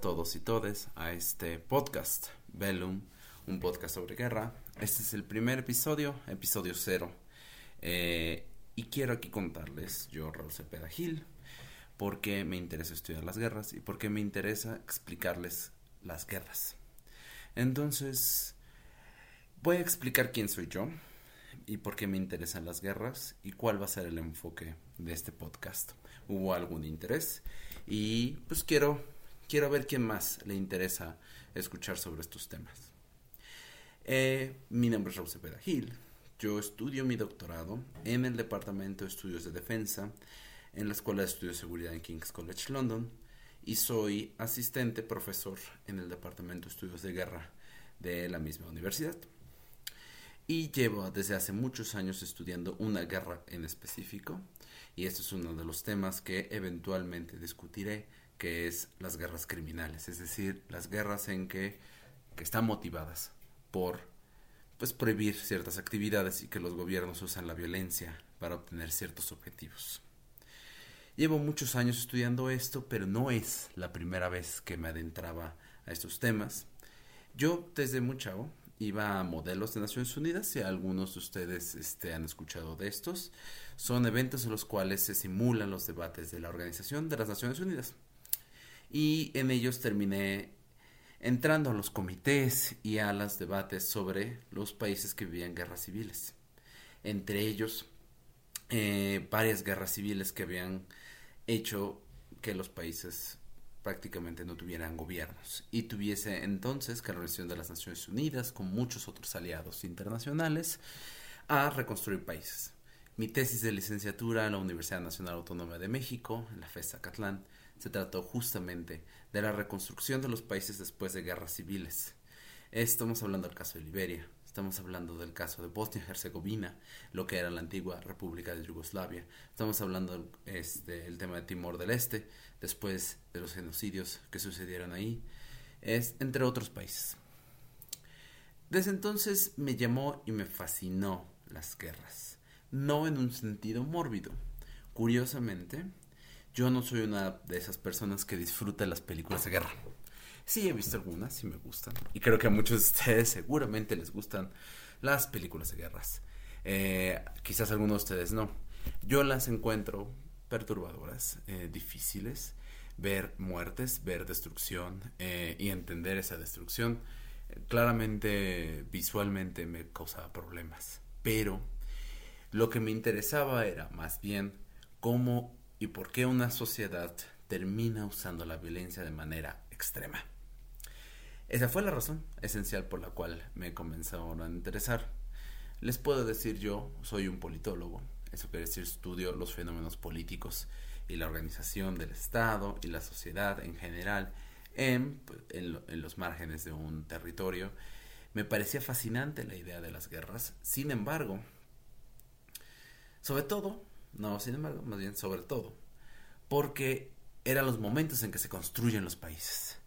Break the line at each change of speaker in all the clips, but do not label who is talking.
Todos y todes a este podcast, Bellum, un podcast sobre guerra. Este es el primer episodio, episodio cero. Eh, y quiero aquí contarles, yo Raúl Cepeda por qué me interesa estudiar las guerras y por qué me interesa explicarles las guerras. Entonces, voy a explicar quién soy yo y por qué me interesan las guerras y cuál va a ser el enfoque de este podcast. ¿Hubo algún interés? Y pues quiero, quiero ver quién más le interesa escuchar sobre estos temas. Eh, mi nombre es Raúl Cepeda Gil. Yo estudio mi doctorado en el Departamento de Estudios de Defensa en la Escuela de Estudios de Seguridad en King's College London y soy asistente profesor en el Departamento de Estudios de Guerra de la misma universidad. Y llevo desde hace muchos años estudiando una guerra en específico y este es uno de los temas que eventualmente discutiré, que es las guerras criminales, es decir, las guerras en que, que están motivadas por pues prohibir ciertas actividades y que los gobiernos usan la violencia para obtener ciertos objetivos. Llevo muchos años estudiando esto, pero no es la primera vez que me adentraba a estos temas. Yo desde muy chavo iba a modelos de Naciones Unidas y algunos de ustedes este, han escuchado de estos. Son eventos en los cuales se simulan los debates de la Organización de las Naciones Unidas. Y en ellos terminé entrando a los comités y a los debates sobre los países que vivían guerras civiles. Entre ellos, eh, varias guerras civiles que habían hecho que los países prácticamente no tuvieran gobiernos y tuviese entonces que la Organización de las Naciones Unidas con muchos otros aliados internacionales a reconstruir países. Mi tesis de licenciatura en la Universidad Nacional Autónoma de México, en la FESA Catlán, se trató justamente de la reconstrucción de los países después de guerras civiles. Estamos hablando del caso de Liberia, Estamos hablando del caso de Bosnia y Herzegovina, lo que era la antigua República de Yugoslavia. Estamos hablando del este, el tema de Timor del Este, después de los genocidios que sucedieron ahí, es, entre otros países. Desde entonces me llamó y me fascinó las guerras, no en un sentido mórbido. Curiosamente, yo no soy una de esas personas que disfruta las películas de guerra. Sí, he visto algunas, sí me gustan. Y creo que a muchos de ustedes seguramente les gustan las películas de guerras. Eh, quizás algunos de ustedes no. Yo las encuentro perturbadoras, eh, difíciles. Ver muertes, ver destrucción eh, y entender esa destrucción. claramente, visualmente me causaba problemas. Pero lo que me interesaba era más bien cómo y por qué una sociedad termina usando la violencia de manera extrema. Esa fue la razón esencial por la cual me comenzaron a interesar. Les puedo decir yo, soy un politólogo, eso quiere decir estudio los fenómenos políticos y la organización del Estado y la sociedad en general en, en, los márgenes de un territorio. Me parecía fascinante la idea de las guerras, sin embargo, sobre todo, no, sin embargo, más bien sobre todo, porque eran los momentos en que se construyen los países.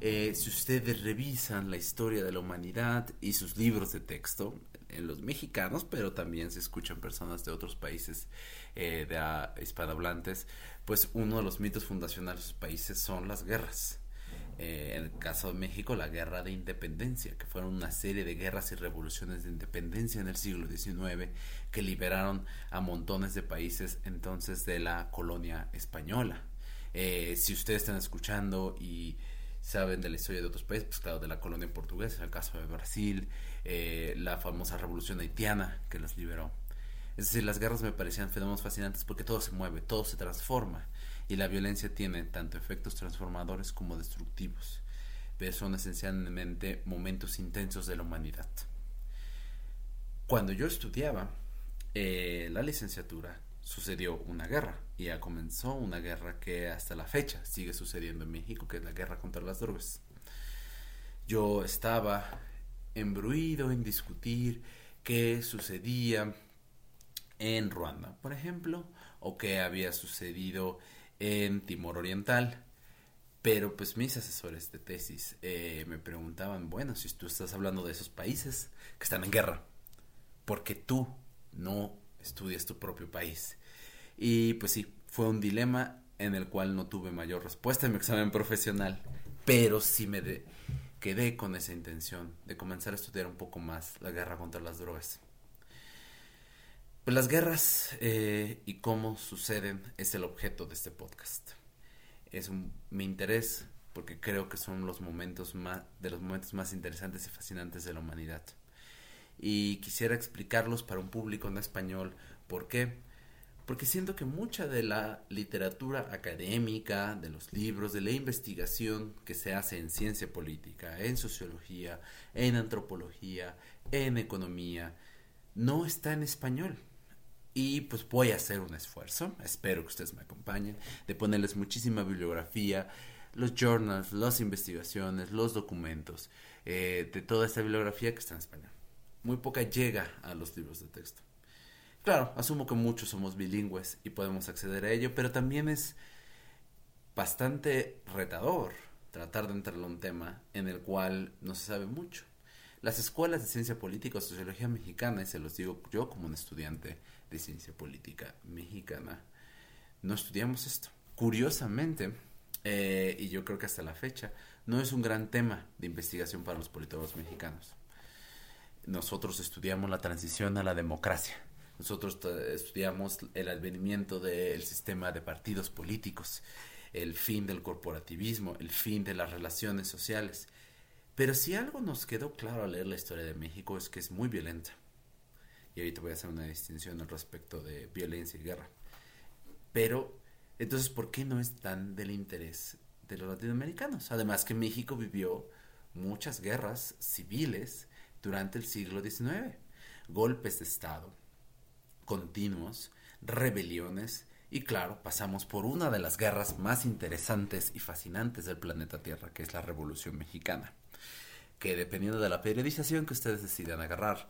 Eh, si ustedes revisan la historia de la humanidad y sus libros de texto, en los mexicanos, pero también se escuchan personas de otros países eh, de hispanohablantes, pues uno de los mitos fundacionales de sus países son las guerras. Eh, en el caso de México, la guerra de independencia, que fueron una serie de guerras y revoluciones de independencia en el siglo XIX que liberaron a montones de países entonces de la colonia española. si ustedes están escuchando y saben de la historia de otros países, pues claro, de la colonia portuguesa, el caso de Brasil, eh, la famosa revolución haitiana que los liberó. Es decir, las guerras me parecían fenómenos fascinantes porque todo se mueve, todo se transforma y la violencia tiene tanto efectos transformadores como destructivos, pero son esencialmente momentos intensos de la humanidad. Cuando yo estudiaba eh, la licenciatura, sucedió una guerra y ya comenzó una guerra que hasta la fecha sigue sucediendo en México, que es la guerra contra las drogas. Yo estaba embruido en discutir qué sucedía en Ruanda, por ejemplo, o qué había sucedido en Timor Oriental. Pero pues mis asesores de tesis eh, me preguntaban, bueno, si tú estás hablando de esos países que están en guerra, porque tú no estudias tu propio país. Y pues sí, fue un dilema en el cual no tuve mayor respuesta en mi examen profesional, pero sí me quedé con esa intención de comenzar a estudiar un poco más la guerra contra las drogas. Pues las guerras eh, y cómo suceden es el objeto de este podcast. Es mi interés porque creo que son los momentos más, de los momentos más interesantes y fascinantes de la humanidad. Y quisiera explicarlos para un público en español. ¿Por qué? Porque siento que mucha de la literatura académica, de los libros, de la investigación que se hace en ciencia política, en sociología, en antropología, en economía, no está en español. Y pues voy a hacer un esfuerzo, espero que ustedes me acompañen, de ponerles muchísima bibliografía, los journals, las investigaciones, los documentos, eh, de toda esta bibliografía que está en español. Muy poca llega a los libros de texto. Claro, asumo que muchos somos bilingües y podemos acceder a ello, pero también es bastante retador tratar de entrar a un tema en el cual no se sabe mucho. Las escuelas de ciencia política o sociología mexicana, y se los digo yo como un estudiante de ciencia política mexicana, no estudiamos esto. Curiosamente, eh, y yo creo que hasta la fecha, no es un gran tema de investigación para los politólogos mexicanos. Nosotros estudiamos la transición a la democracia. Nosotros estudiamos el advenimiento del sistema de partidos políticos, el fin del corporativismo, el fin de las relaciones sociales. Pero si algo nos quedó claro al leer la historia de México es que es muy violenta. Y ahorita voy a hacer una distinción al respecto de violencia y guerra. Pero entonces, ¿por qué no es tan del interés de los latinoamericanos? Además que México vivió muchas guerras civiles durante el siglo XIX, golpes de Estado continuos, rebeliones y claro, pasamos por una de las guerras más interesantes y fascinantes del planeta Tierra, que es la Revolución Mexicana, que dependiendo de la periodización que ustedes decidan agarrar,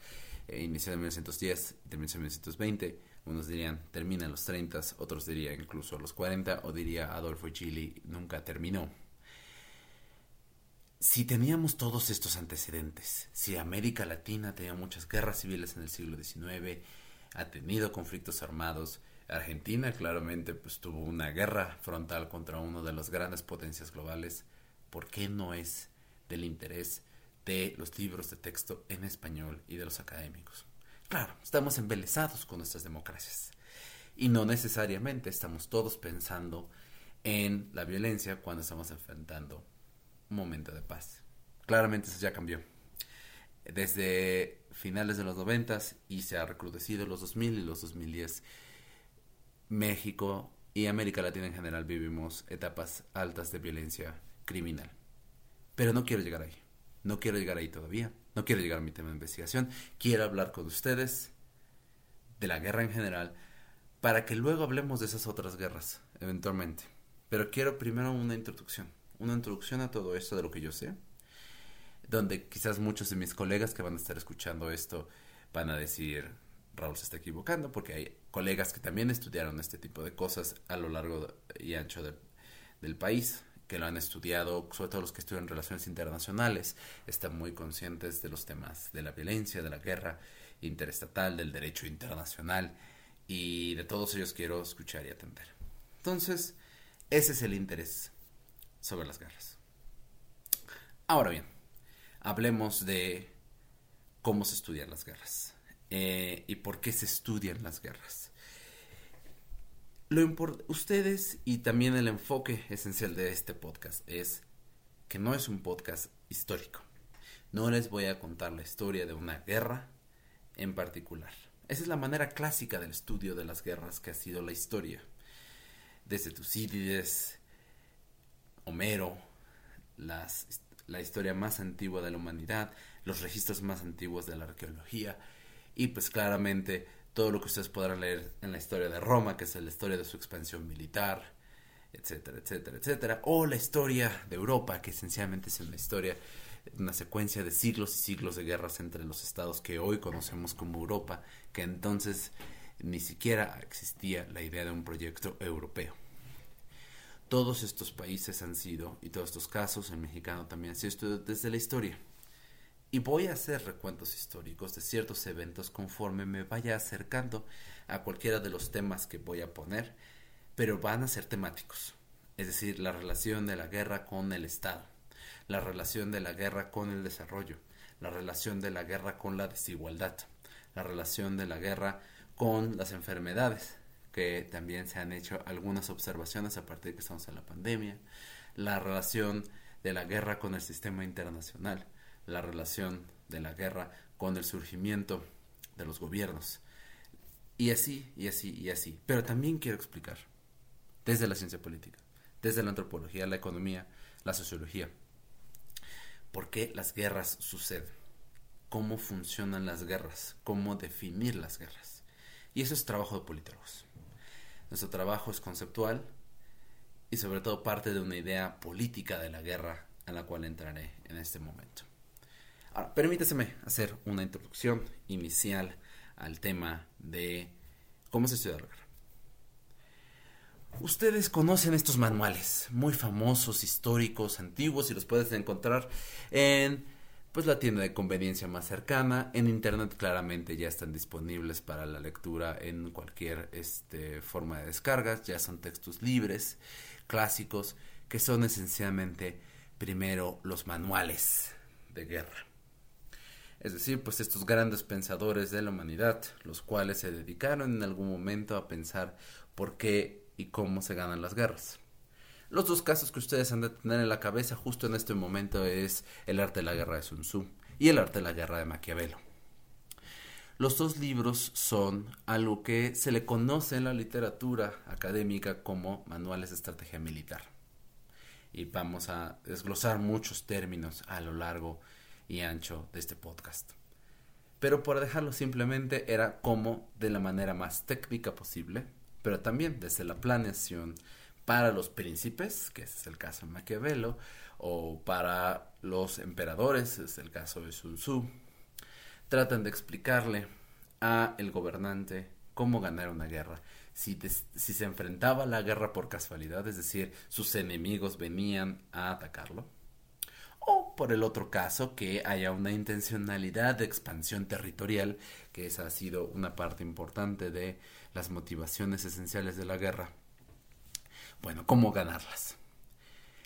eh, inició en 1910 y terminó en 1920, unos dirían termina en los 30, otros dirían incluso a los 40, o diría Adolfo Chile nunca terminó. Si teníamos todos estos antecedentes, si América Latina tenía muchas guerras civiles en el siglo XIX, ha tenido conflictos armados, Argentina claramente pues tuvo una guerra frontal contra uno de las grandes potencias globales, ¿por qué no es del interés de los libros de texto en español y de los académicos? Claro, estamos embelesados con nuestras democracias. Y no necesariamente estamos todos pensando en la violencia cuando estamos enfrentando un momento de paz. Claramente eso ya cambió. Desde finales de los noventas y se ha recrudecido los 2000 y los 2010. México y América Latina en general vivimos etapas altas de violencia criminal. Pero no quiero llegar ahí. No quiero llegar ahí todavía. No quiero llegar a mi tema de investigación. Quiero hablar con ustedes de la guerra en general para que luego hablemos de esas otras guerras, eventualmente. Pero quiero primero una introducción. Una introducción a todo esto de lo que yo sé. Donde quizás muchos de mis colegas que van a estar escuchando esto van a decir, Raúl se está equivocando, porque hay colegas que también estudiaron este tipo de cosas a lo largo y ancho del país que lo han estudiado, sobre todo los que estudian relaciones internacionales, están muy conscientes de los temas de la violencia, de la guerra interestatal, del derecho internacional, y de todos ellos quiero escuchar y atender. Entonces, ese es el interés sobre las guerras. Ahora bien, hablemos de cómo se estudian las guerras eh, y por qué se estudian las guerras lo ustedes y también el enfoque esencial de este podcast es que no es un podcast histórico. No les voy a contar la historia de una guerra en particular. Esa es la manera clásica del estudio de las guerras que ha sido la historia. Desde Tucídides, Homero, las, la historia más antigua de la humanidad, los registros más antiguos de la arqueología y pues claramente todo lo que ustedes podrán leer en la historia de Roma, que es la historia de su expansión militar, etcétera, etcétera, etcétera, o la historia de Europa, que esencialmente es una historia, una secuencia de siglos y siglos de guerras entre los estados que hoy conocemos como Europa, que entonces ni siquiera existía la idea de un proyecto europeo. Todos estos países han sido, y todos estos casos, el mexicano también ha sido desde la historia. Y voy a hacer recuentos históricos de ciertos eventos conforme me vaya acercando a cualquiera de los temas que voy a poner, pero van a ser temáticos. Es decir, la relación de la guerra con el Estado, la relación de la guerra con el desarrollo, la relación de la guerra con la desigualdad, la relación de la guerra con las enfermedades, que también se han hecho algunas observaciones a partir de que estamos en la pandemia, la relación de la guerra con el sistema internacional, la relación de la guerra con el surgimiento de los gobiernos. Y así, y así, y así. Pero también quiero explicar, desde la ciencia política, desde la antropología, la economía, la sociología, por qué las guerras suceden, cómo funcionan las guerras, cómo definir las guerras. Y eso es trabajo de politólogos. Nuestro trabajo es conceptual y sobre todo parte de una idea política de la guerra a la cual entraré en este momento. Ahora, permíteseme hacer una introducción inicial al tema de cómo se estudia la guerra. Ustedes conocen estos manuales muy famosos, históricos, antiguos y los puedes encontrar en pues la tienda de conveniencia más cercana. En internet claramente ya están disponibles para la lectura en cualquier este, forma de descargas. Ya son textos libres, clásicos, que son esencialmente primero los manuales de guerra. Es decir, pues estos grandes pensadores de la humanidad, los cuales se dedicaron en algún momento a pensar por qué y cómo se ganan las guerras. Los dos casos que ustedes han de tener en la cabeza justo en este momento es el arte de la guerra de Sun Tzu y el arte de la guerra de Maquiavelo. Los dos libros son algo que se le conoce en la literatura académica como manuales de estrategia militar. Y vamos a desglosar muchos términos a lo largo y ancho de este podcast. Pero por dejarlo simplemente era como de la manera más técnica posible, pero también desde la planeación para los príncipes, que es el caso de Maquiavelo, o para los emperadores, es el caso de Sun Tzu, tratan de explicarle a el gobernante cómo ganar una guerra. Si, si se enfrentaba a la guerra por casualidad, es decir, sus enemigos venían a atacarlo, o por el otro caso que haya una intencionalidad de expansión territorial, que esa ha sido una parte importante de las motivaciones esenciales de la guerra. Bueno, ¿cómo ganarlas?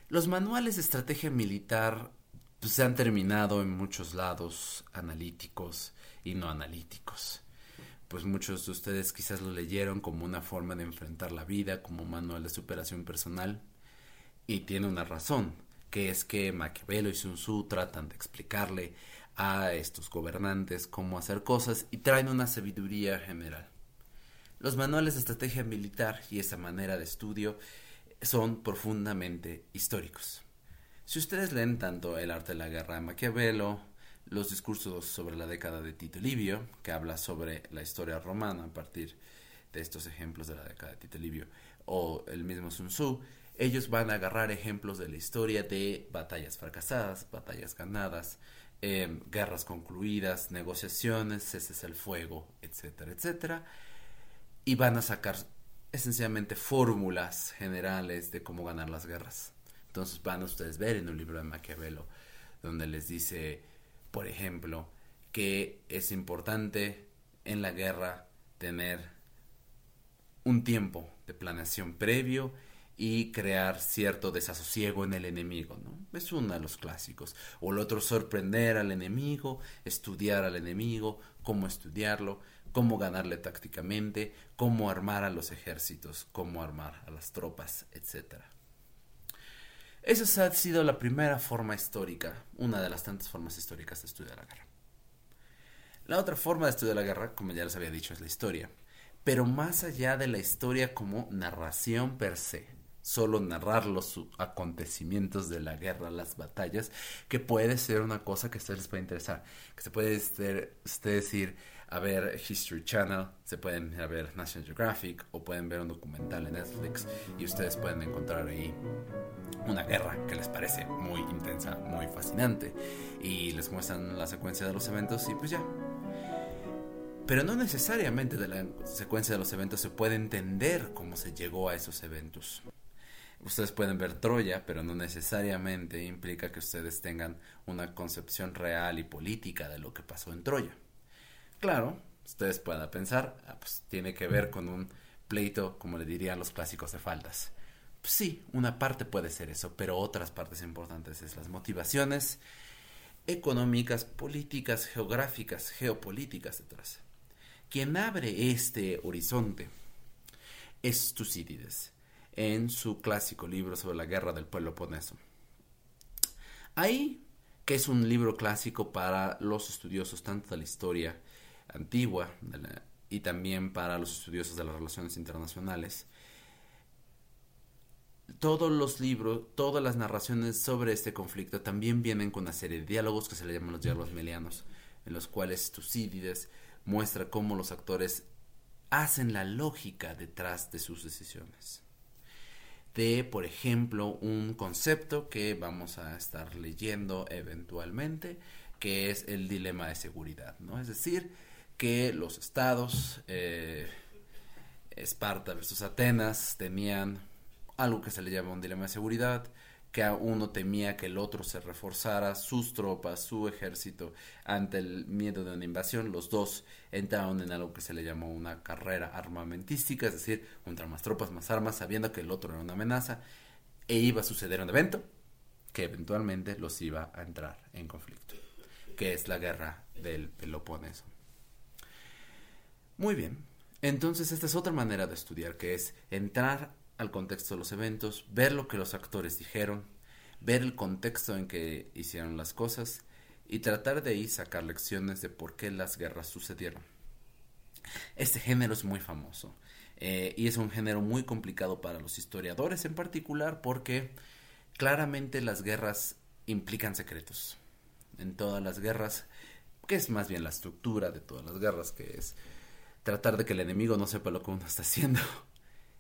Los manuales de estrategia militar pues, se han terminado en muchos lados analíticos y no analíticos. Pues muchos de ustedes quizás lo leyeron como una forma de enfrentar la vida, como manual de superación personal. Y tiene una razón que es que Maquiavelo y Sun Tzu tratan de explicarle a estos gobernantes cómo hacer cosas y traen una sabiduría general. Los manuales de estrategia militar y esa manera de estudio son profundamente históricos. Si ustedes leen tanto El arte de la guerra de Maquiavelo, los discursos sobre la década de Tito Livio, que habla sobre la historia romana a partir de estos ejemplos de la década de Tito Livio, o el mismo Sun Tzu, ellos van a agarrar ejemplos de la historia de batallas fracasadas, batallas ganadas, em, guerras concluidas, negociaciones, ceses el fuego, etcétera, etcétera, y van a sacar esencialmente fórmulas generales de cómo ganar las guerras. Entonces van a ustedes ver en un libro de Maquiavelo donde les dice, por ejemplo, que es importante en la guerra tener un tiempo de planeación previo y crear cierto desasosiego en el enemigo. Es uno de los clásicos. O el otro, sorprender al enemigo, estudiar al enemigo, cómo estudiarlo, cómo ganarle tácticamente, cómo armar a los ejércitos, cómo armar a las tropas, etc. Esa ha sido la primera forma histórica, una de las tantas formas históricas de estudiar la guerra. La otra forma de estudiar la guerra, como ya les había dicho, es la historia. Pero más allá de la historia como narración per se, solo narrar los acontecimientos de la guerra, las batallas, que puede ser una cosa que a ustedes les puede interesar. Que se puede ustedes ir a ver History Channel, se pueden ir a ver National Geographic o pueden ver un documental en Netflix y ustedes pueden encontrar ahí una guerra que les parece muy intensa, muy fascinante y les muestran la secuencia de los eventos y pues ya. Pero no necesariamente de la secuencia de los eventos se puede entender cómo se llegó a esos eventos. Ustedes pueden ver Troya, pero no necesariamente implica que ustedes tengan una concepción real y política de lo que pasó en Troya. Claro, ustedes puedan pensar, ah, pues tiene que ver con un pleito, como le dirían los clásicos de faldas. Sí, una parte puede ser eso, pero otras partes importantes es las motivaciones económicas, políticas, geográficas, geopolíticas detrás. Quien abre este horizonte es Tucídides en su clásico libro sobre la guerra del pueblo Peloponeso. Ahí, que es un libro clásico para los estudiosos tanto de la historia antigua y también para los estudiosos de las relaciones internacionales, todos los libros, todas las narraciones sobre este conflicto también vienen con una serie de diálogos que se le llaman los diálogos melianos, en los cuales Tucídides muestra cómo los actores hacen la lógica detrás de sus decisiones. De, por ejemplo, un concepto que vamos a estar leyendo eventualmente, que es el dilema de seguridad, ¿no? Es decir, que los estados, eh, Esparta versus Atenas, tenían algo que se le llama un dilema de seguridad, que uno temía que el otro se reforzara sus tropas, su ejército, ante el miedo de una invasión. Los dos entraron en algo que se le llamó una carrera armamentística, es decir, contra más tropas, más armas, sabiendo que el otro era una amenaza, e iba a suceder un evento que eventualmente los iba a entrar en conflicto, que es la guerra del Peloponeso. Muy bien, entonces esta es otra manera de estudiar, que es entrar al contexto de los eventos, ver lo que los actores dijeron, ver el contexto en que hicieron las cosas y tratar de ahí sacar lecciones de por qué las guerras sucedieron. Este género es muy famoso eh, y es un género muy complicado para los historiadores en particular porque claramente las guerras implican secretos. En todas las guerras, que es más bien la estructura de todas las guerras, que es tratar de que el enemigo no sepa lo que uno está haciendo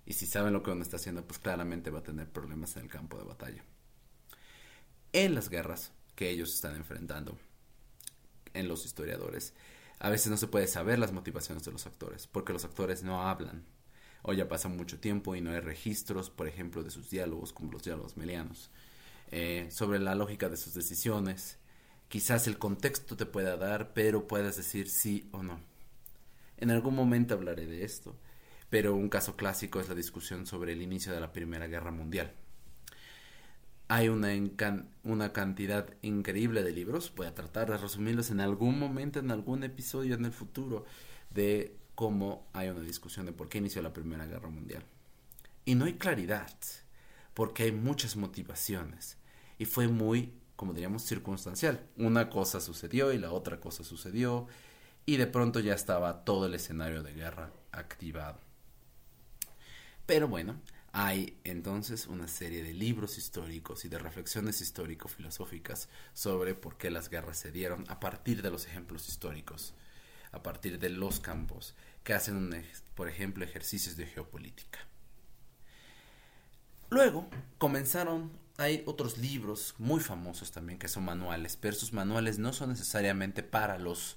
y si saben lo que uno está haciendo, pues claramente va a tener problemas en el campo de batalla. En las guerras que ellos están enfrentando, en los historiadores, a veces no se puede saber las motivaciones de los actores, porque los actores no hablan. O ya pasa mucho tiempo y no hay registros, por ejemplo, de sus diálogos, como los diálogos melianos, eh, sobre la lógica de sus decisiones. Quizás el contexto te pueda dar, pero puedas decir sí o no. En algún momento hablaré de esto pero un caso clásico es la discusión sobre el inicio de la Primera Guerra Mundial. Hay una, cantidad increíble de libros, voy a tratar de resumirlos en algún momento, en algún episodio en el futuro, de cómo hay una discusión de por qué inició la Primera Guerra Mundial. Y no hay claridad, porque hay muchas motivaciones. Y fue muy, como diríamos, circunstancial. Una cosa sucedió y la otra cosa sucedió, y de pronto ya estaba todo el escenario de guerra activado. Pero bueno, hay entonces una serie de libros históricos y de reflexiones histórico-filosóficas sobre por qué las guerras se dieron a partir de los ejemplos históricos, a partir de los campos que hacen, por ejemplo, ejercicios de geopolítica. Luego comenzaron, hay otros libros muy famosos también que son manuales, pero esos manuales no son necesariamente para los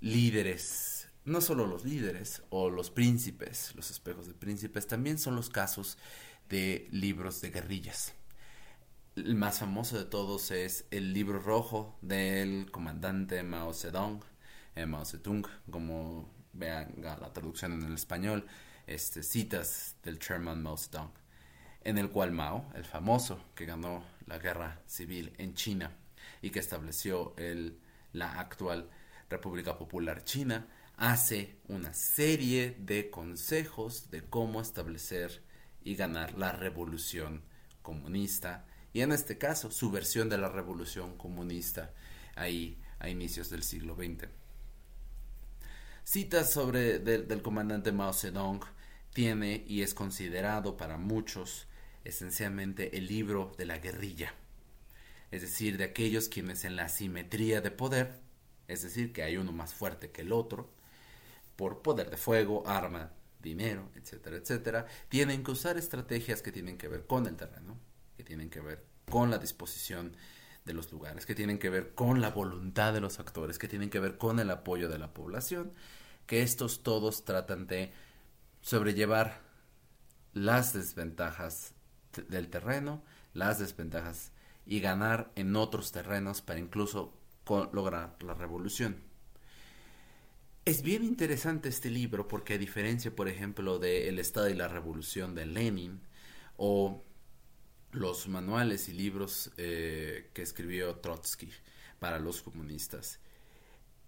líderes no solo los líderes o los príncipes, los espejos de príncipes, también son los casos de libros de guerrillas. El más famoso de todos es el libro rojo del comandante Mao Zedong, eh, Mao Zedong, como vean la traducción en el español, este, citas del chairman Mao Zedong, en el cual Mao, el famoso que ganó la guerra civil en China y que estableció el, la actual República Popular China, hace una serie de consejos de cómo establecer y ganar la revolución comunista y en este caso su versión de la revolución comunista ahí a inicios del siglo XX. Citas sobre del comandante Mao Zedong tiene y es considerado para muchos esencialmente el libro de la guerrilla, es decir, de aquellos quienes en la simetría de poder, es decir, que hay uno más fuerte que el otro, por poder de fuego, arma, dinero, etcétera, etcétera, tienen que usar estrategias que tienen que ver con el terreno, que tienen que ver con la disposición de los lugares, que tienen que ver con la voluntad de los actores, que tienen que ver con el apoyo de la población, que estos todos tratan de sobrellevar las desventajas del terreno, las desventajas y ganar en otros terrenos para incluso lograr la revolución. Es bien interesante este libro porque a diferencia, por ejemplo, de El Estado y la Revolución de Lenin o los manuales y libros eh, que escribió Trotsky para los comunistas,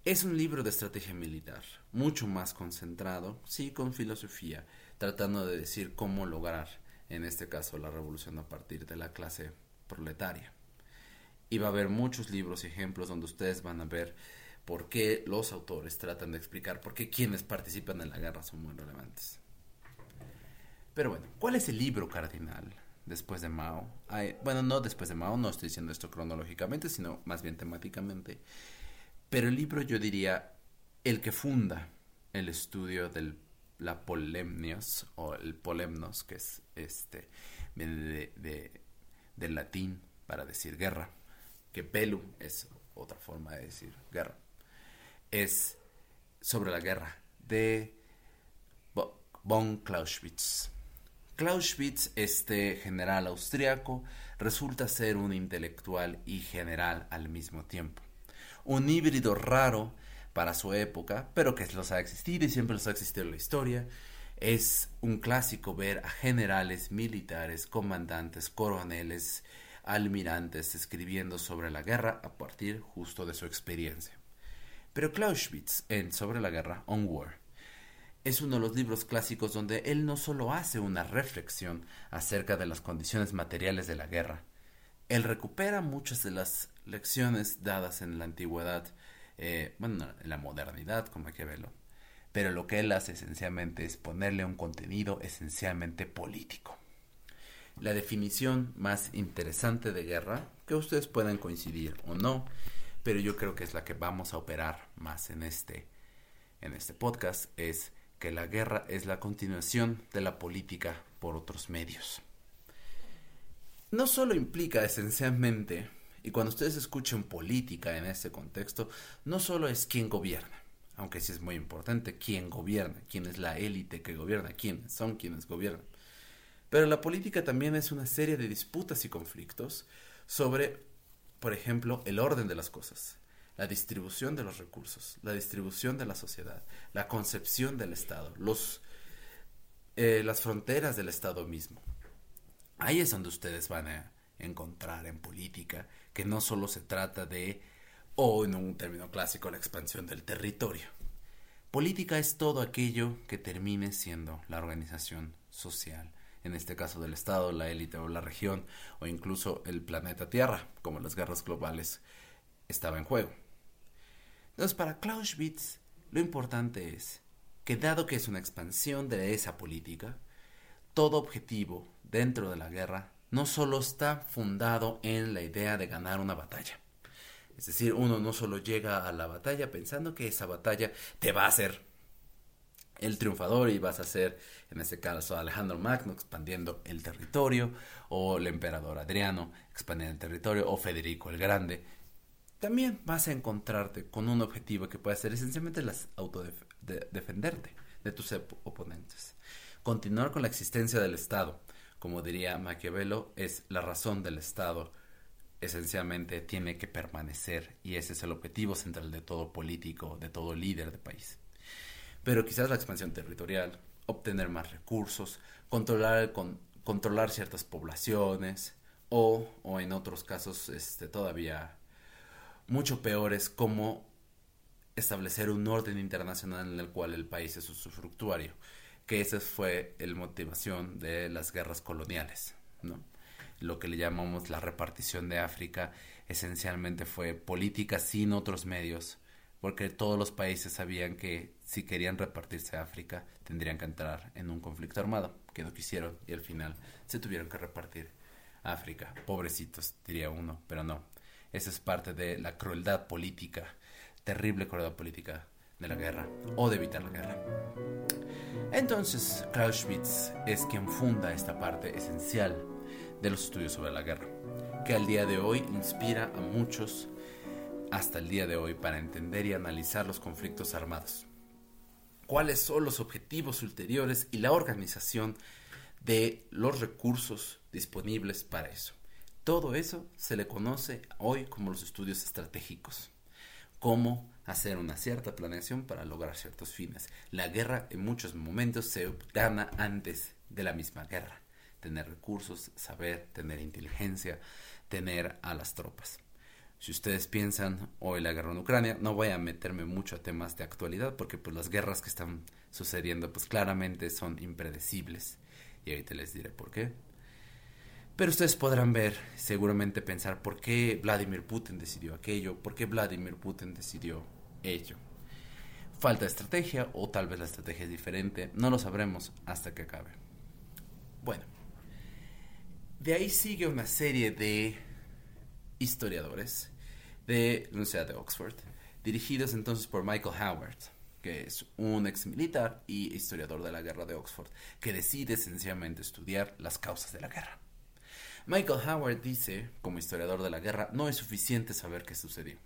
es un libro de estrategia militar, mucho más concentrado, sí, con filosofía, tratando de decir cómo lograr, en este caso, la revolución a partir de la clase proletaria. Y va a haber muchos libros y ejemplos donde ustedes van a ver por qué los autores tratan de explicar por qué quienes participan en la guerra son muy relevantes. Pero bueno, ¿cuál es el libro cardinal después de Mao? bueno, no después de Mao, no estoy diciendo esto cronológicamente, sino más bien temáticamente. Pero el libro yo diría el que funda el estudio de la polemnios o el polemnos, que es este, viene de, del latín para decir guerra, que pelu es otra forma de decir guerra, es sobre la guerra de von Clausewitz. Clausewitz, este general austriaco, resulta ser un intelectual y general al mismo tiempo un híbrido raro para su época, pero que los ha existido y siempre los ha existido en la historia. Es un clásico ver a generales, militares, comandantes, coroneles, almirantes escribiendo sobre la guerra a partir justo de su experiencia. Pero Clausewitz, en Sobre la guerra, On War, es uno de los libros clásicos donde él no solo hace una reflexión acerca de las condiciones materiales de la guerra, él recupera muchas de las lecciones dadas en la antigüedad, eh, bueno, en la modernidad, que verlo. Pero lo que él hace esencialmente es ponerle un contenido esencialmente político. La definición más interesante de guerra, que ustedes puedan coincidir o no, pero yo creo que es la que vamos a operar más en este, en este podcast, es que la guerra es la continuación de la política por otros medios. No solo implica esencialmente y cuando ustedes escuchen política en ese contexto, no solo es quién gobierna, aunque sí es muy importante quién gobierna, quién es la élite que gobierna, quiénes son quienes gobiernan. Pero la política también es una serie de disputas y conflictos sobre, por ejemplo, el orden de las cosas, la distribución de los recursos, la distribución de la sociedad, la concepción del Estado, los, eh, las fronteras del Estado mismo. Ahí es donde ustedes van a encontrar en política que no solo se trata de, o en un término clásico, la expansión del territorio. Política es todo aquello que termine siendo la organización social, en este caso del Estado, la élite o la región, o incluso el planeta Tierra, como las guerras globales, estaba en juego. Entonces, para Clausewitz, lo importante es que dado que es una expansión de esa política, todo objetivo dentro de la guerra no solo está fundado en la idea de ganar una batalla. Es decir, uno no solo llega a la batalla pensando que esa batalla te va a hacer el triunfador y vas a ser, en este caso, Alejandro Magno expandiendo el territorio, o el emperador Adriano expandiendo el territorio, o Federico el Grande. También vas a encontrarte con un objetivo que puede ser esencialmente las autodefenderte de tus oponentes. Continuar con la existencia del Estado, como diría Maquiavelo, es la razón del Estado. Esencialmente tiene que permanecer y ese es el objetivo central de todo político, de todo líder de país. Pero quizás la expansión territorial, obtener más recursos, controlar, controlar ciertas poblaciones o, o en otros casos este, todavía mucho peores como establecer un orden internacional en el cual el país es usufructuario que esa fue la motivación de las guerras coloniales, ¿no? Lo que le llamamos la repartición de África esencialmente fue política sin otros medios, porque todos los países sabían que si querían repartirse África tendrían que entrar en un conflicto armado, que no quisieron y al final se tuvieron que repartir África. Pobrecitos, diría uno, pero no. Esa es parte de la crueldad política, terrible crueldad política de la guerra o de evitar la guerra. Entonces, Clausewitz es quien funda esta parte esencial de los estudios sobre la guerra, que al día de hoy inspira a muchos hasta el día de hoy para entender y analizar los conflictos armados. ¿Cuáles son los objetivos ulteriores y la organización de los recursos disponibles para eso? Todo eso se le conoce hoy como los estudios estratégicos, como hacer una cierta planeación para lograr ciertos fines. La guerra en muchos momentos se gana antes de la misma guerra. Tener recursos, saber, tener inteligencia, tener a las tropas. Si ustedes piensan hoy la guerra en Ucrania, no voy a meterme mucho a temas de actualidad porque pues las guerras que están sucediendo pues claramente son impredecibles y ahorita les diré por qué. Pero ustedes podrán ver, seguramente pensar por qué Vladimir Putin decidió aquello, por qué Vladimir Putin decidió ello. Falta estrategia o tal vez la estrategia es diferente, no lo sabremos hasta que acabe. Bueno, de ahí sigue una serie de historiadores de la Universidad de Oxford, dirigidos entonces por Michael Howard, que es un ex militar y historiador de la guerra de Oxford, que decide sencillamente estudiar las causas de la guerra. Michael Howard dice, como historiador de la guerra, no es suficiente saber qué sucedió.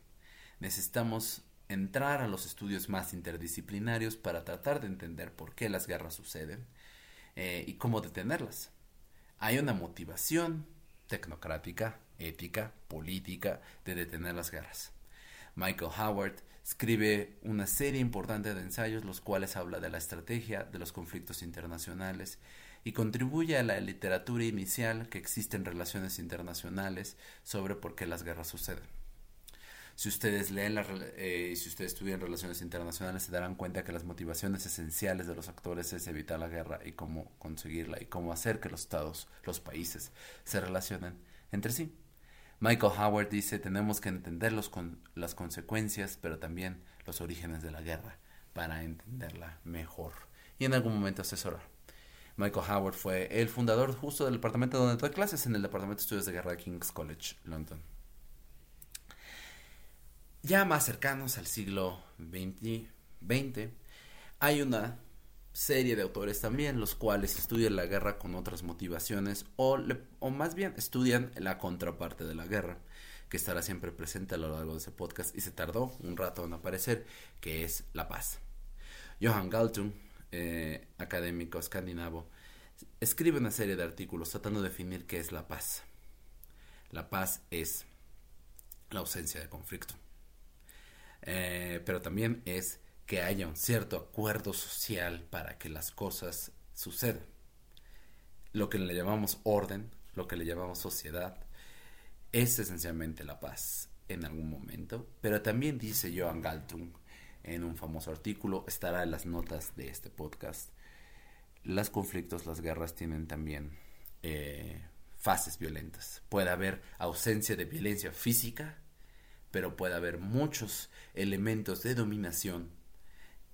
Necesitamos entrar a los estudios más interdisciplinarios para tratar de entender por qué las guerras suceden eh, y cómo detenerlas. Hay una motivación tecnocrática, ética, política de detener las guerras. Michael Howard escribe una serie importante de ensayos los cuales habla de la estrategia de los conflictos internacionales y contribuye a la literatura inicial que existe en relaciones internacionales sobre por qué las guerras suceden. Si ustedes leen eh, si ustedes estudian relaciones internacionales se darán cuenta que las motivaciones esenciales de los actores es evitar la guerra y cómo conseguirla y cómo hacer que los estados, los países se relacionen entre sí. Michael Howard dice tenemos que entender con, las consecuencias pero también los orígenes de la guerra para entenderla mejor y en algún momento asesorar. Michael Howard fue el fundador justo del departamento donde doy clases, en el Departamento de Estudios de Guerra de King's College, London. Ya más cercanos al siglo XX, hay una serie de autores también, los cuales estudian la guerra con otras motivaciones o, o más bien estudian la contraparte de la guerra, que estará siempre presente a lo largo de ese podcast y se tardó un rato en aparecer, que es la paz. Johan Galtung eh, académico escandinavo, escribe una serie de artículos tratando de definir qué es la paz. La paz es la ausencia de conflicto. Eh, pero también es que haya un cierto acuerdo social para que las cosas sucedan. Lo que le llamamos orden, lo que le llamamos sociedad, es esencialmente la paz en algún momento. Pero también dice Johan Galtung en un famoso artículo, estará en las notas de este podcast. Los conflictos, las guerras tienen también eh, fases violentas. Puede haber ausencia de violencia física, pero puede haber muchos elementos de dominación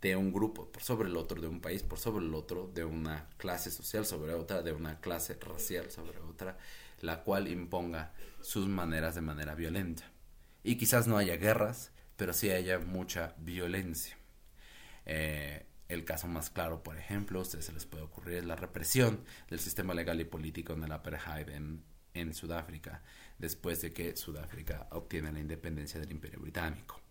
de un grupo por sobre el otro, de un país por sobre el otro, de una clase social sobre otra, de una clase racial sobre otra, la cual imponga sus maneras de manera violenta. Y quizás no haya guerras, pero sí haya mucha violencia. Eh, el caso más claro, por ejemplo, a ustedes se les puede ocurrir, es la represión del sistema legal y político en el apartheid en, en Sudáfrica, después de que Sudáfrica obtiene la independencia del Imperio Británico.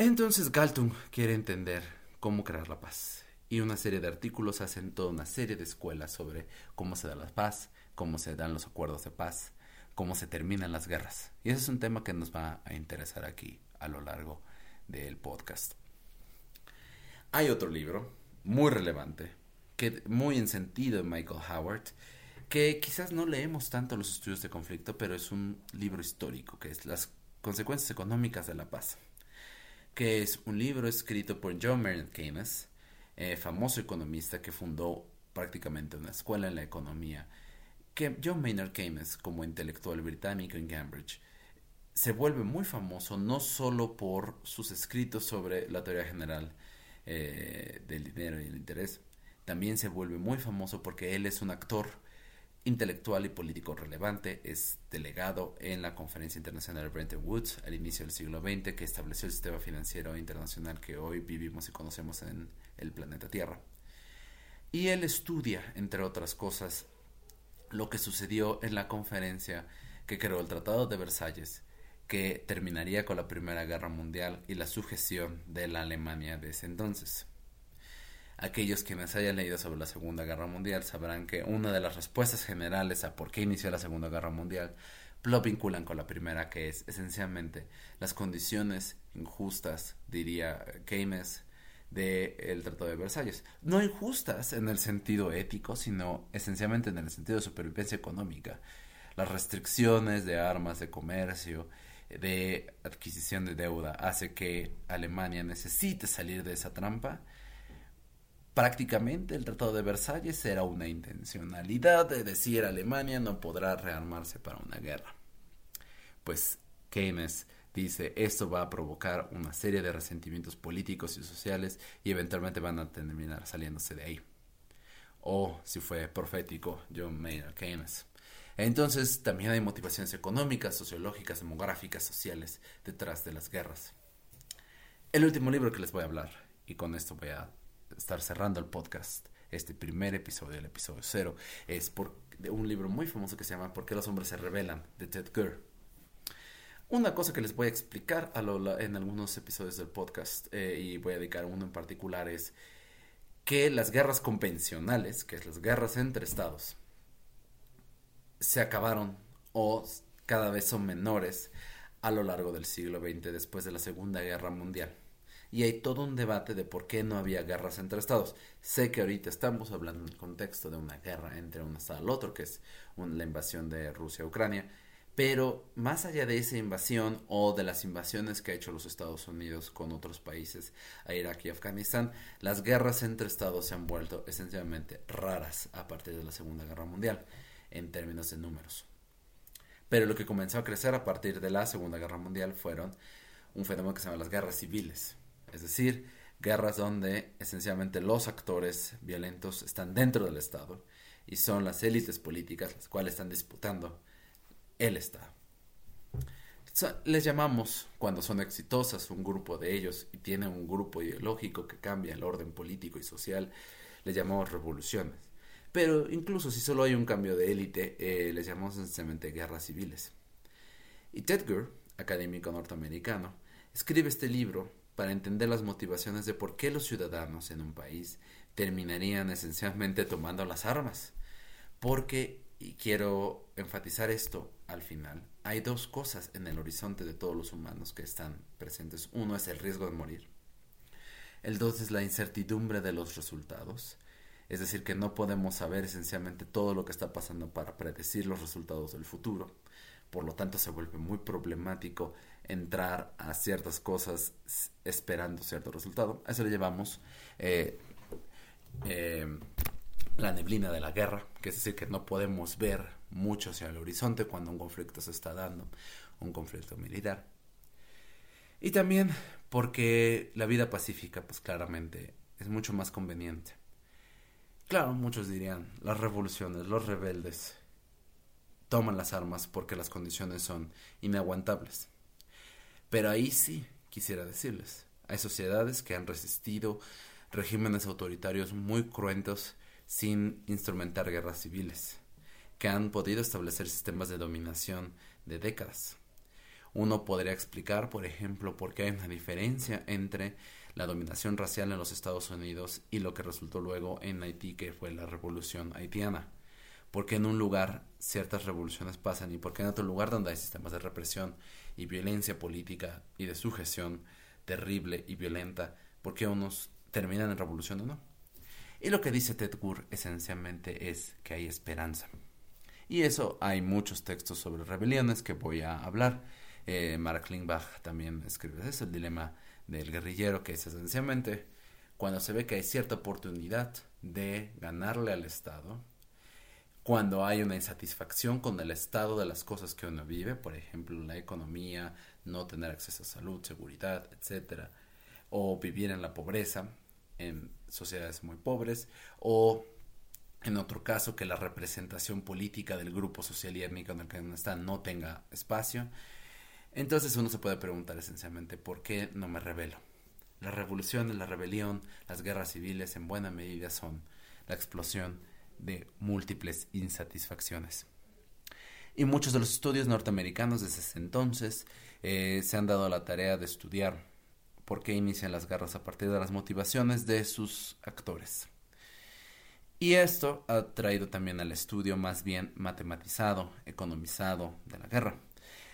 Entonces Galtung quiere entender cómo crear la paz y una serie de artículos hacen toda una serie de escuelas sobre cómo se da la paz, cómo se dan los acuerdos de paz, cómo se terminan las guerras. Y ese es un tema que nos va a interesar aquí a lo largo del podcast. Hay otro libro muy relevante, que muy en sentido de Michael Howard, que quizás no leemos tanto los estudios de conflicto, pero es un libro histórico, que es Las consecuencias económicas de la paz, que es un libro escrito por John Maynard Keynes, eh, famoso economista que fundó prácticamente una escuela en la economía que John Maynard Keynes, como intelectual británico en Cambridge, se vuelve muy famoso no solo por sus escritos sobre la teoría general eh, del dinero y el interés, también se vuelve muy famoso porque él es un actor intelectual y político relevante, es delegado en la Conferencia Internacional de Bretton Woods al inicio del siglo XX que estableció el sistema financiero internacional que hoy vivimos y conocemos en el planeta Tierra. Y él estudia, entre otras cosas, lo que sucedió en la conferencia que creó el Tratado de Versalles, que terminaría con la Primera Guerra Mundial y la sujeción de la Alemania de ese entonces. Aquellos quienes hayan leído sobre la Segunda Guerra Mundial sabrán que una de las respuestas generales a por qué inició la Segunda Guerra Mundial lo vinculan con la primera, que es esencialmente las condiciones injustas, diría Keynes, del Tratado de Versalles. No injustas en el sentido ético, sino esencialmente en el sentido de supervivencia económica. Las restricciones de armas, de comercio, de adquisición de deuda, hace que Alemania necesite salir de esa trampa. Prácticamente el Tratado de Versalles era una intencionalidad de decir Alemania no podrá rearmarse para una guerra. Pues Keynes dice esto va a provocar una serie de resentimientos políticos y sociales y eventualmente van a terminar saliéndose de ahí. O si fue profético John Maynard Keynes. Entonces también hay motivaciones económicas, sociológicas, demográficas, sociales detrás de las guerras. El último libro que les voy a hablar, y con esto voy a estar cerrando el podcast, este primer episodio, el episodio cero, es por, de un libro muy famoso que se llama ¿Por qué los hombres se rebelan? de Ted Gurr. Una cosa que les voy a explicar en algunos episodios del podcast, eh, y voy a dedicar uno en particular, es que las guerras convencionales, que es las guerras entre estados, se acabaron o cada vez son menores a lo largo del siglo XX después de la Segunda Guerra Mundial. Y hay todo un debate de por qué no había guerras entre estados. Sé que ahorita estamos hablando en el contexto de una guerra entre un estado al otro, que es la invasión de Rusia a Ucrania, pero más allá de esa invasión o de las invasiones que ha hecho los Estados Unidos con otros países a Irak y Afganistán, las guerras entre estados se han vuelto esencialmente raras a partir de la Segunda Guerra Mundial en términos de números. Pero lo que comenzó a crecer a partir de la Segunda Guerra Mundial fueron un fenómeno que se llama las guerras civiles, es decir, guerras donde esencialmente los actores violentos están dentro del Estado y son las élites políticas las cuales están disputando el Estado. Les llamamos, cuando son exitosas, un grupo de ellos y tienen un grupo ideológico que cambia el orden político y social, les llamamos revoluciones. Pero incluso si solo hay un cambio de élite, eh, les llamamos sencillamente guerras civiles. Y Ted académico norteamericano, escribe este libro para entender las motivaciones de por qué los ciudadanos en un país terminarían esencialmente tomando las armas. Porque, y quiero enfatizar esto, al final, hay dos cosas en el horizonte de todos los humanos que están presentes. Uno es el riesgo de morir. El dos es la incertidumbre de los resultados. Es decir, que no podemos saber esencialmente todo lo que está pasando para predecir los resultados del futuro. Por lo tanto, se vuelve muy problemático entrar a ciertas cosas esperando cierto resultado. A eso le llevamos eh, eh, la neblina de la guerra, que es decir, que no podemos ver mucho hacia el horizonte cuando un conflicto se está dando, un conflicto militar. Y también porque la vida pacífica, pues claramente, es mucho más conveniente. Claro, muchos dirían, las revoluciones, los rebeldes toman las armas porque las condiciones son inaguantables. Pero ahí sí quisiera decirles, hay sociedades que han resistido regímenes autoritarios muy cruentos sin instrumentar guerras civiles que han podido establecer sistemas de dominación de décadas. Uno podría explicar, por ejemplo, por qué hay una diferencia entre la dominación racial en los Estados Unidos y lo que resultó luego en Haití, que fue la revolución haitiana. Porque en un lugar ciertas revoluciones pasan y porque en otro lugar donde hay sistemas de represión y violencia política y de sujeción terrible y violenta, por qué unos terminan en revolución o no. Y lo que dice Ted Gurr esencialmente es que hay esperanza. Y eso hay muchos textos sobre rebeliones que voy a hablar. Eh, Mark Klingbach también escribe eso, el dilema del guerrillero, que es esencialmente cuando se ve que hay cierta oportunidad de ganarle al Estado, cuando hay una insatisfacción con el estado de las cosas que uno vive, por ejemplo, la economía, no tener acceso a salud, seguridad, etcétera, o vivir en la pobreza en sociedades muy pobres, o en otro caso, que la representación política del grupo social y étnico en el que uno está no tenga espacio. Entonces uno se puede preguntar esencialmente por qué no me rebelo. La revolución, la rebelión, las guerras civiles en buena medida son la explosión de múltiples insatisfacciones. Y muchos de los estudios norteamericanos desde ese entonces eh, se han dado la tarea de estudiar por qué inician las guerras a partir de las motivaciones de sus actores. Y esto ha traído también al estudio más bien matematizado, economizado de la guerra.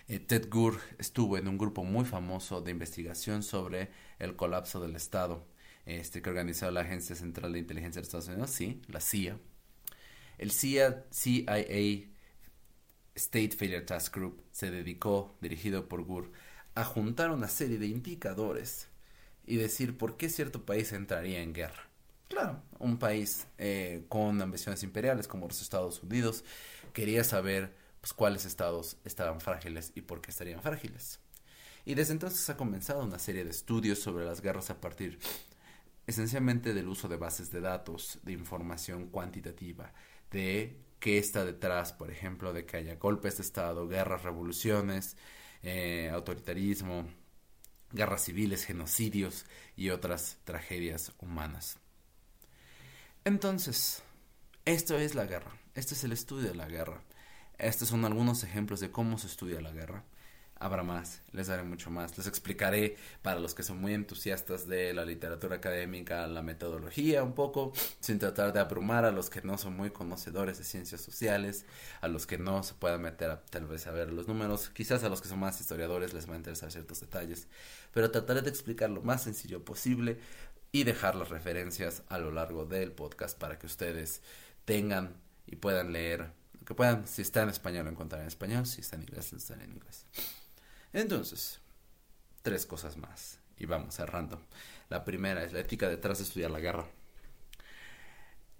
Eh, Ted Gur estuvo en un grupo muy famoso de investigación sobre el colapso del Estado, este que organizó la Agencia Central de Inteligencia de Estados Unidos, sí, la CIA. El CIA, CIA State Failure Task Group se dedicó, dirigido por Gur, a juntar una serie de indicadores y decir por qué cierto país entraría en guerra. Claro, un país eh, con ambiciones imperiales como los Estados Unidos quería saber pues, cuáles estados estaban frágiles y por qué estarían frágiles. Y desde entonces ha comenzado una serie de estudios sobre las guerras a partir esencialmente del uso de bases de datos, de información cuantitativa, de qué está detrás, por ejemplo, de que haya golpes de Estado, guerras, revoluciones, eh, autoritarismo, guerras civiles, genocidios y otras tragedias humanas. Entonces, esto es la guerra, este es el estudio de la guerra. Estos son algunos ejemplos de cómo se estudia la guerra. Habrá más, les daré mucho más. Les explicaré para los que son muy entusiastas de la literatura académica la metodología un poco, sin tratar de abrumar a los que no son muy conocedores de ciencias sociales, a los que no se puedan meter a, tal vez a ver los números, quizás a los que son más historiadores les va a interesar ciertos detalles, pero trataré de explicar lo más sencillo posible y dejar las referencias a lo largo del podcast para que ustedes tengan y puedan leer, que puedan, si está en español, lo encontrar en español, si está en inglés, lo en inglés. Entonces, tres cosas más y vamos cerrando. La primera es la ética detrás de estudiar la guerra.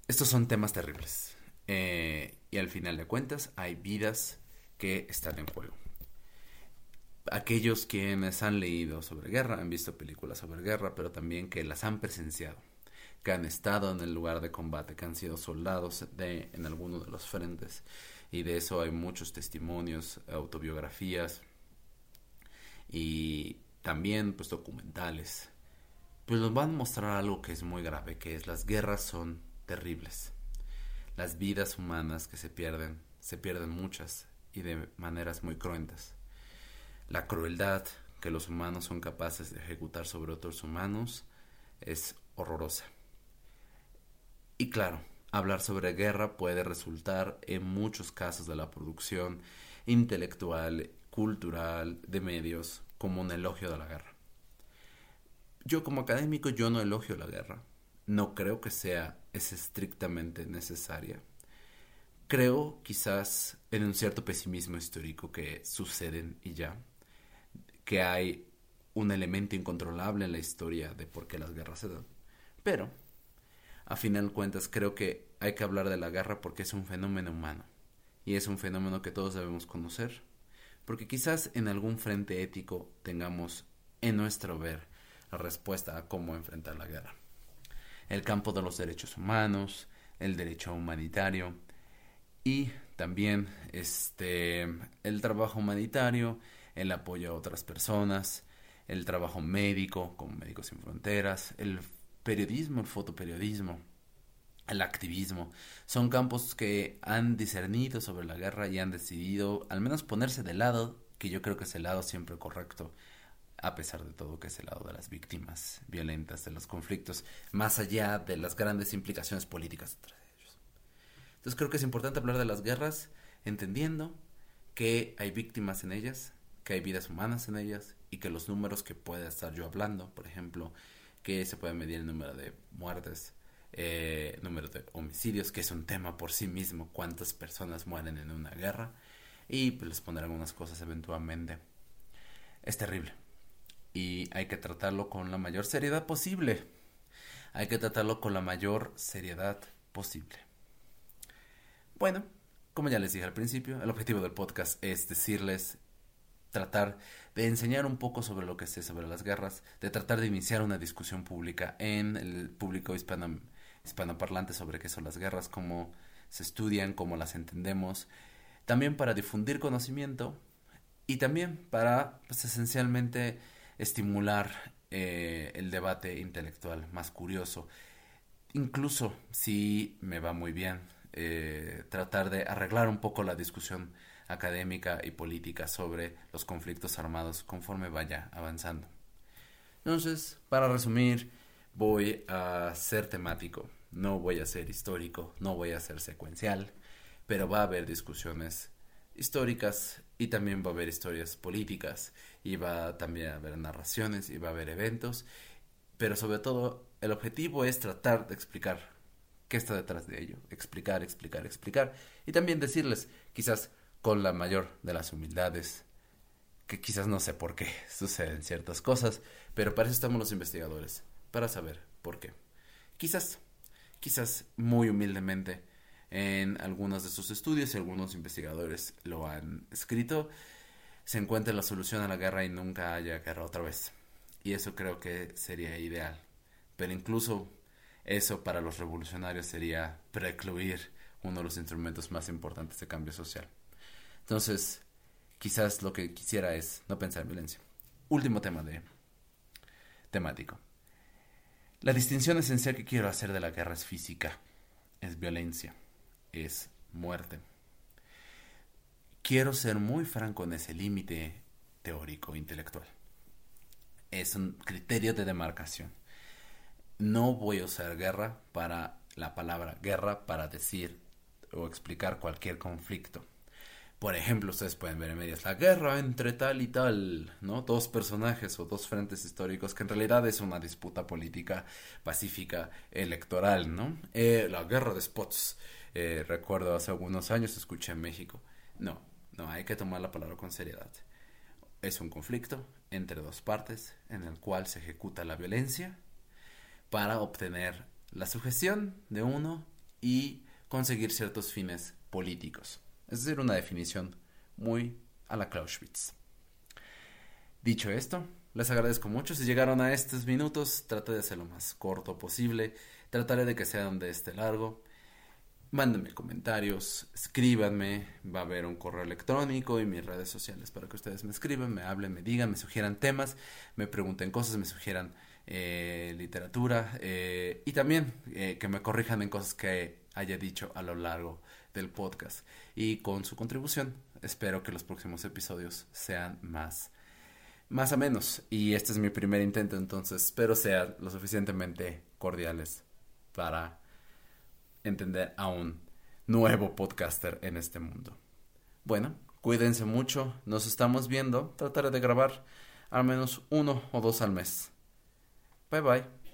Estos son temas terribles eh, y al final de cuentas hay vidas que están en juego aquellos quienes han leído sobre guerra, han visto películas sobre guerra, pero también que las han presenciado, que han estado en el lugar de combate, que han sido soldados en alguno de los frentes. Y de eso hay muchos testimonios, autobiografías y también pues documentales. Pues nos van a mostrar algo que es muy grave, que es las guerras son terribles. Las vidas humanas que se pierden, se pierden muchas y de maneras muy cruentas la crueldad que los humanos son capaces de ejecutar sobre otros humanos es horrorosa. Y claro, hablar sobre guerra puede resultar en muchos casos de la producción intelectual, cultural, de medios, como un elogio de la guerra. Yo como académico yo no elogio la guerra. No creo que sea es estrictamente necesaria. Creo quizás en un cierto pesimismo histórico que suceden y ya que hay un elemento incontrolable en la historia de por qué las guerras se dan. Pero, a final cuentas, creo que hay que hablar de la guerra porque es un fenómeno humano. Y es un fenómeno que todos debemos conocer. Porque quizás en algún frente ético tengamos en nuestro ver la respuesta a cómo enfrentar la guerra. El campo de los derechos humanos, el derecho humanitario y también este el trabajo humanitario el apoyo a otras personas, el trabajo médico, como Médicos Sin Fronteras, el periodismo, el fotoperiodismo, el activismo. Son campos que han discernido sobre la guerra y han decidido al menos ponerse de lado, que yo creo que es el lado siempre correcto, a pesar de todo que es el lado de las víctimas violentas de los conflictos, más allá de las grandes implicaciones políticas de ellos. Entonces creo que es importante hablar de las guerras entendiendo que hay víctimas en ellas, que hay vidas humanas en ellas y que los números que pueda estar yo hablando, por ejemplo, que se puede medir el número de muertes, eh, número de homicidios, que es un tema por sí mismo, cuántas personas mueren en una guerra, y pues les pondré algunas cosas eventualmente. Es terrible y hay que tratarlo con la mayor seriedad posible. Hay que tratarlo con la mayor seriedad posible. Bueno, como ya les dije al principio, el objetivo del podcast es decirles tratar de enseñar un poco sobre lo que sé sobre las guerras, de tratar de iniciar una discusión pública en el público hispano, hispanoparlante sobre qué son las guerras, cómo se estudian, cómo las entendemos, también para difundir conocimiento y también para, pues, esencialmente, estimular eh, el debate intelectual más curioso. Incluso si me va muy bien, eh, tratar de arreglar un poco la discusión académica y política sobre los conflictos armados conforme vaya avanzando. Entonces, para resumir, voy a ser temático. no voy a ser histórico, no voy a ser secuencial, pero va a haber discusiones históricas y también va a haber historias políticas y va también a haber narraciones y va a haber eventos, pero sobre todo el objetivo es tratar de explicar qué está detrás de ello, explicar, explicar, explicar y también decirles quizás con la mayor de las humildades que quizás no sé por qué suceden ciertas cosas, pero para eso estamos los investigadores, para saber por qué. Quizás, quizás muy humildemente en algunos de sus estudios y algunos investigadores lo han escrito, se encuentre la solución a la guerra y nunca haya guerra otra vez. Y eso creo que sería ideal. Pero incluso eso para los revolucionarios sería precluir uno de los instrumentos más importantes de cambio social. Entonces, quizás lo que quisiera es no pensar en violencia. Último tema de temático. La distinción esencial que quiero hacer de la guerra es física, es violencia, es muerte. Quiero ser muy franco en ese límite teórico intelectual. Es un criterio de demarcación. No voy a usar guerra para la palabra guerra para decir o explicar cualquier conflicto por ejemplo, ustedes pueden ver en medias la guerra entre tal y tal, ¿no? Dos personajes o dos frentes históricos que en realidad es una disputa política pacífica electoral, ¿no? Eh, la guerra de spots. Eh, recuerdo hace algunos años escuché en México. No, no, hay que tomar la palabra con seriedad. Es un conflicto entre dos partes en el cual se ejecuta la violencia para obtener la sujeción de uno y conseguir ciertos fines políticos. Es decir, una definición muy a la Clausewitz. Dicho esto, les agradezco mucho. Si llegaron a estos minutos, traté de ser lo más corto posible. Trataré de que sean de este largo. Mándenme comentarios, escríbanme, va a haber un correo electrónico y mis redes sociales para que ustedes me escriban, me hablen, me digan, me sugieran temas, me pregunten cosas, me sugieran eh, literatura eh, y también eh, que me corrijan en cosas que haya dicho a lo largo del podcast. Y con su contribución, espero que los próximos episodios sean más, más a menos. Y este es mi primer intento, entonces espero sean lo suficientemente cordiales para entender a un nuevo podcaster en este mundo. Bueno, cuídense mucho, nos estamos viendo, trataré de grabar al menos uno o dos al mes. Bye bye.